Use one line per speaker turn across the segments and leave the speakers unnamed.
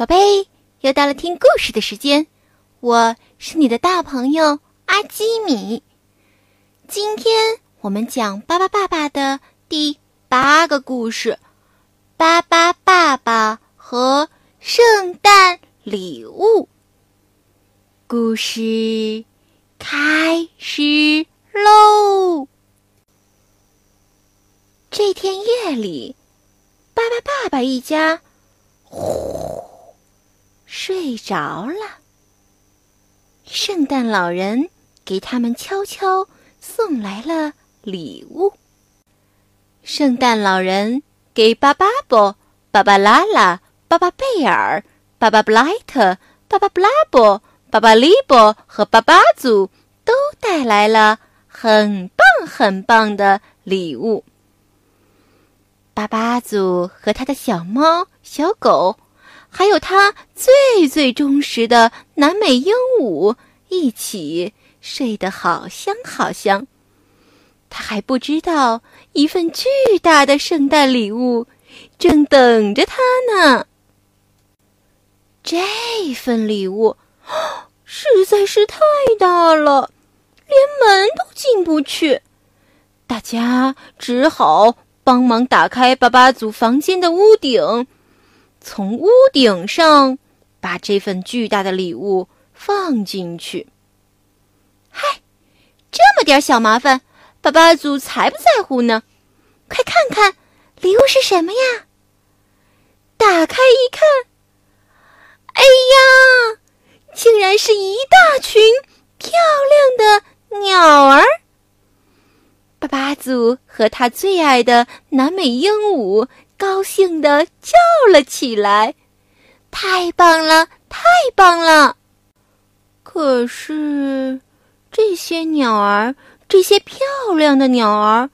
宝贝，又到了听故事的时间，我是你的大朋友阿基米。今天我们讲巴巴爸爸的第八个故事：巴巴爸爸和圣诞礼物。故事开始喽！这天夜里，巴巴爸爸一家呼。睡着了。圣诞老人给他们悄悄送来了礼物。圣诞老人给巴巴布、巴巴拉拉、巴巴贝尔、巴巴布莱特、巴巴布拉伯、巴巴利伯和巴巴祖都带来了很棒很棒的礼物。巴巴祖和他的小猫、小狗。还有他最最忠实的南美鹦鹉一起睡得好香好香。他还不知道一份巨大的圣诞礼物正等着他呢。这份礼物实在是太大了，连门都进不去。大家只好帮忙打开巴巴祖房间的屋顶。从屋顶上把这份巨大的礼物放进去。嗨，这么点小麻烦，巴巴祖才不在乎呢！快看看，礼物是什么呀？打开一看，哎呀，竟然是一大群漂亮的鸟儿！巴巴祖和他最爱的南美鹦鹉。高兴的叫了起来：“太棒了，太棒了！”可是，这些鸟儿，这些漂亮的鸟儿，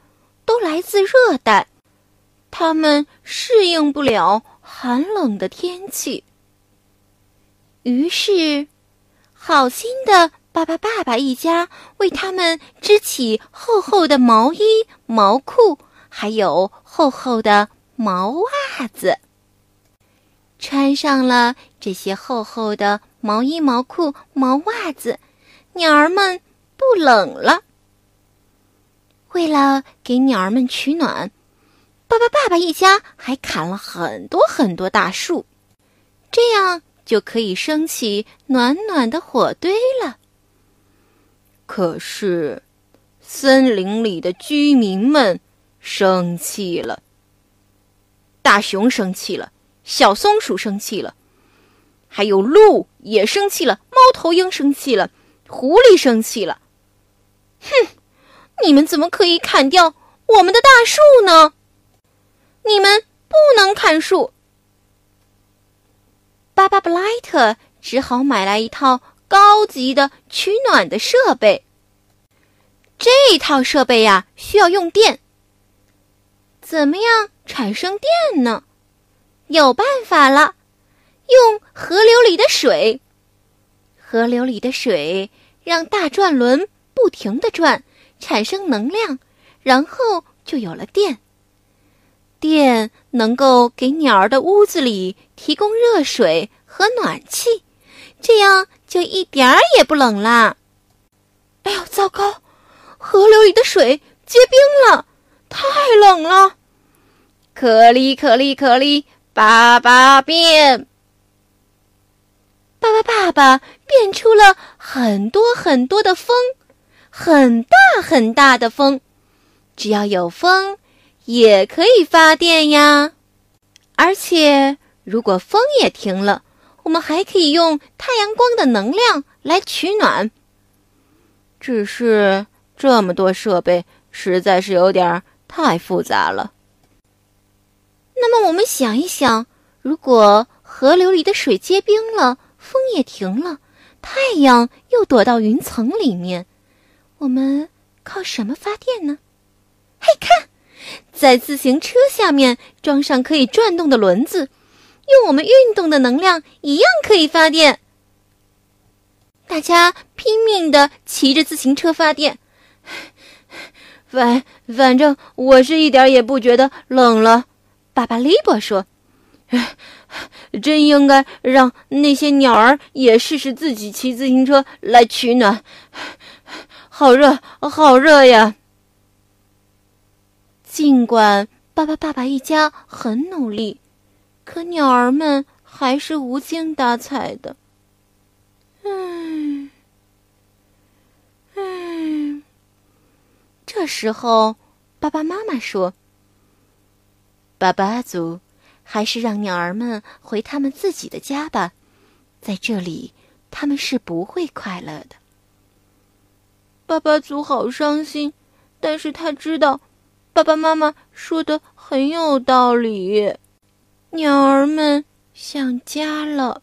都来自热带，它们适应不了寒冷的天气。于是，好心的巴巴爸爸一家为他们织起厚厚的毛衣、毛裤，还有厚厚的。毛袜子，穿上了这些厚厚的毛衣、毛裤、毛袜子，鸟儿们不冷了。为了给鸟儿们取暖，爸爸、爸爸一家还砍了很多很多大树，这样就可以升起暖暖的火堆了。可是，森林里的居民们生气了。大熊生气了，小松鼠生气了，还有鹿也生气了，猫头鹰生气了，狐狸生气了。哼，你们怎么可以砍掉我们的大树呢？你们不能砍树。巴巴布莱特只好买来一套高级的取暖的设备。这套设备呀，需要用电。怎么样？产生电呢？有办法了，用河流里的水。河流里的水让大转轮不停的转，产生能量，然后就有了电。电能够给鸟儿的屋子里提供热水和暖气，这样就一点儿也不冷啦。哎呦，糟糕！河流里的水结冰了，太冷了。可里可里可里，爸爸变！爸爸爸爸变出了很多很多的风，很大很大的风。只要有风，也可以发电呀。而且，如果风也停了，我们还可以用太阳光的能量来取暖。只是这么多设备，实在是有点儿太复杂了。那么我们想一想，如果河流里的水结冰了，风也停了，太阳又躲到云层里面，我们靠什么发电呢？嘿，看，在自行车下面装上可以转动的轮子，用我们运动的能量一样可以发电。大家拼命的骑着自行车发电，反反正我是一点也不觉得冷了。巴巴利伯说：“真应该让那些鸟儿也试试自己骑自行车来取暖。好热，好热呀！尽管巴巴爸爸一家很努力，可鸟儿们还是无精打采的。这时候，爸爸妈妈说：“巴巴族。”还是让鸟儿们回他们自己的家吧，在这里他们是不会快乐的。爸爸祖好伤心，但是他知道爸爸妈妈说的很有道理，鸟儿们想家了。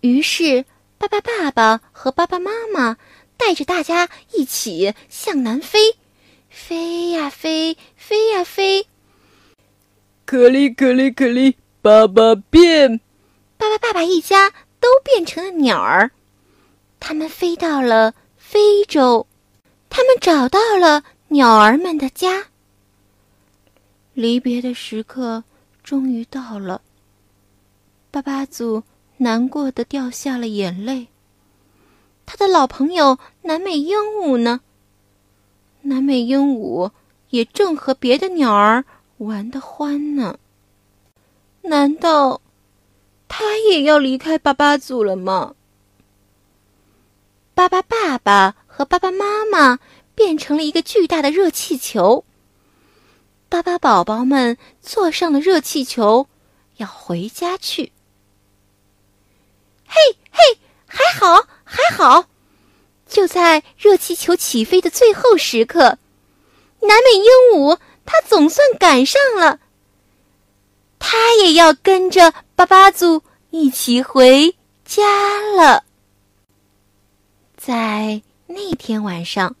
于是，爸爸爸爸和爸爸妈妈带着大家一起向南飞，飞呀飞，飞呀飞。
可里可里可里，爸爸变！
爸爸爸爸一家都变成了鸟儿，他们飞到了非洲，他们找到了鸟儿们的家。离别的时刻终于到了，巴巴祖难过的掉下了眼泪。他的老朋友南美鹦鹉呢？南美鹦鹉也正和别的鸟儿。玩得欢呢？难道他也要离开巴巴祖了吗？巴巴爸爸和巴巴妈妈变成了一个巨大的热气球。巴巴宝宝们坐上了热气球，要回家去。嘿嘿，好！就在热气球起飞的最后时刻，南美鹦鹉。它总算赶上了，它也要跟着巴巴祖一起回家了。在那天晚上，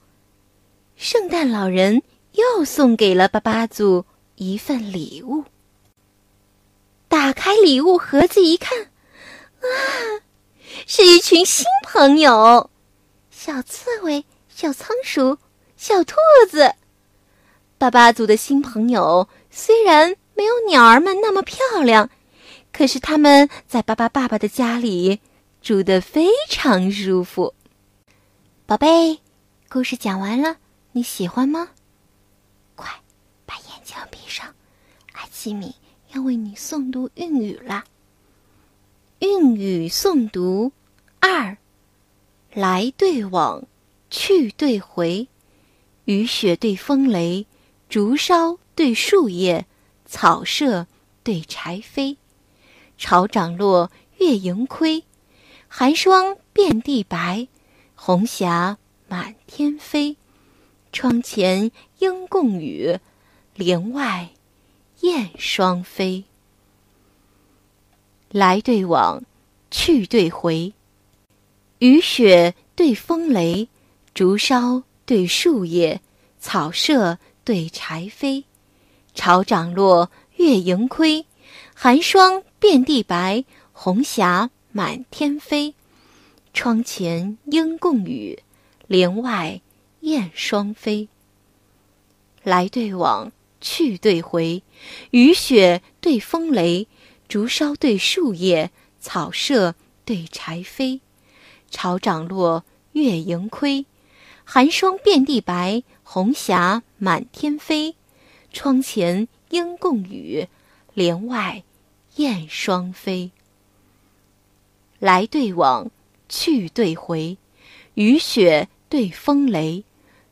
圣诞老人又送给了巴巴祖一份礼物。打开礼物盒子一看，啊，是一群新朋友：小刺猬、小仓鼠、小兔子。巴巴族的新朋友虽然没有鸟儿们那么漂亮，可是他们在巴巴爸爸的家里住得非常舒服。宝贝，故事讲完了，你喜欢吗？快把眼睛闭上，阿基米要为你诵读韵语啦。韵语诵读二：来对往，去对回，雨雪对风雷。竹梢对树叶，草舍对柴扉，潮涨落月盈亏，寒霜遍地白，红霞满天飞。窗前莺共语，帘外燕双飞。来对往，去对回，雨雪对风雷，竹梢对树叶，草舍。对柴扉，潮涨落月盈亏，寒霜遍地白，红霞满天飞。窗前莺共语，帘外燕双飞。来对往，去对回，雨雪对风雷，竹梢对树叶，草舍对柴扉。潮涨落月盈亏，寒霜遍地白。红霞满天飞，窗前莺共语，帘外燕双飞。来对往，去对回，雨雪对风雷，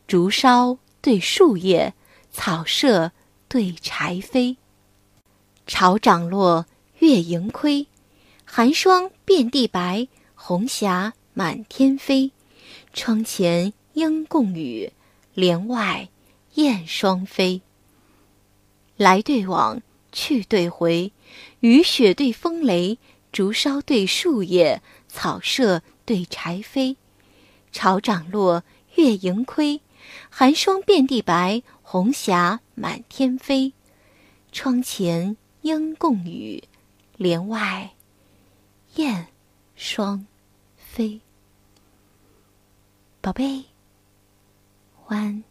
竹梢对树叶，草舍对柴扉。潮涨落月盈亏，寒霜遍地白，红霞满天飞。窗前莺共语。帘外燕双飞。来对往，去对回，雨雪对风雷，竹梢对树叶，草舍对柴扉。潮涨落月盈亏，寒霜遍地白，红霞满天飞。窗前莺共语，帘外燕双飞。宝贝。晚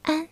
安。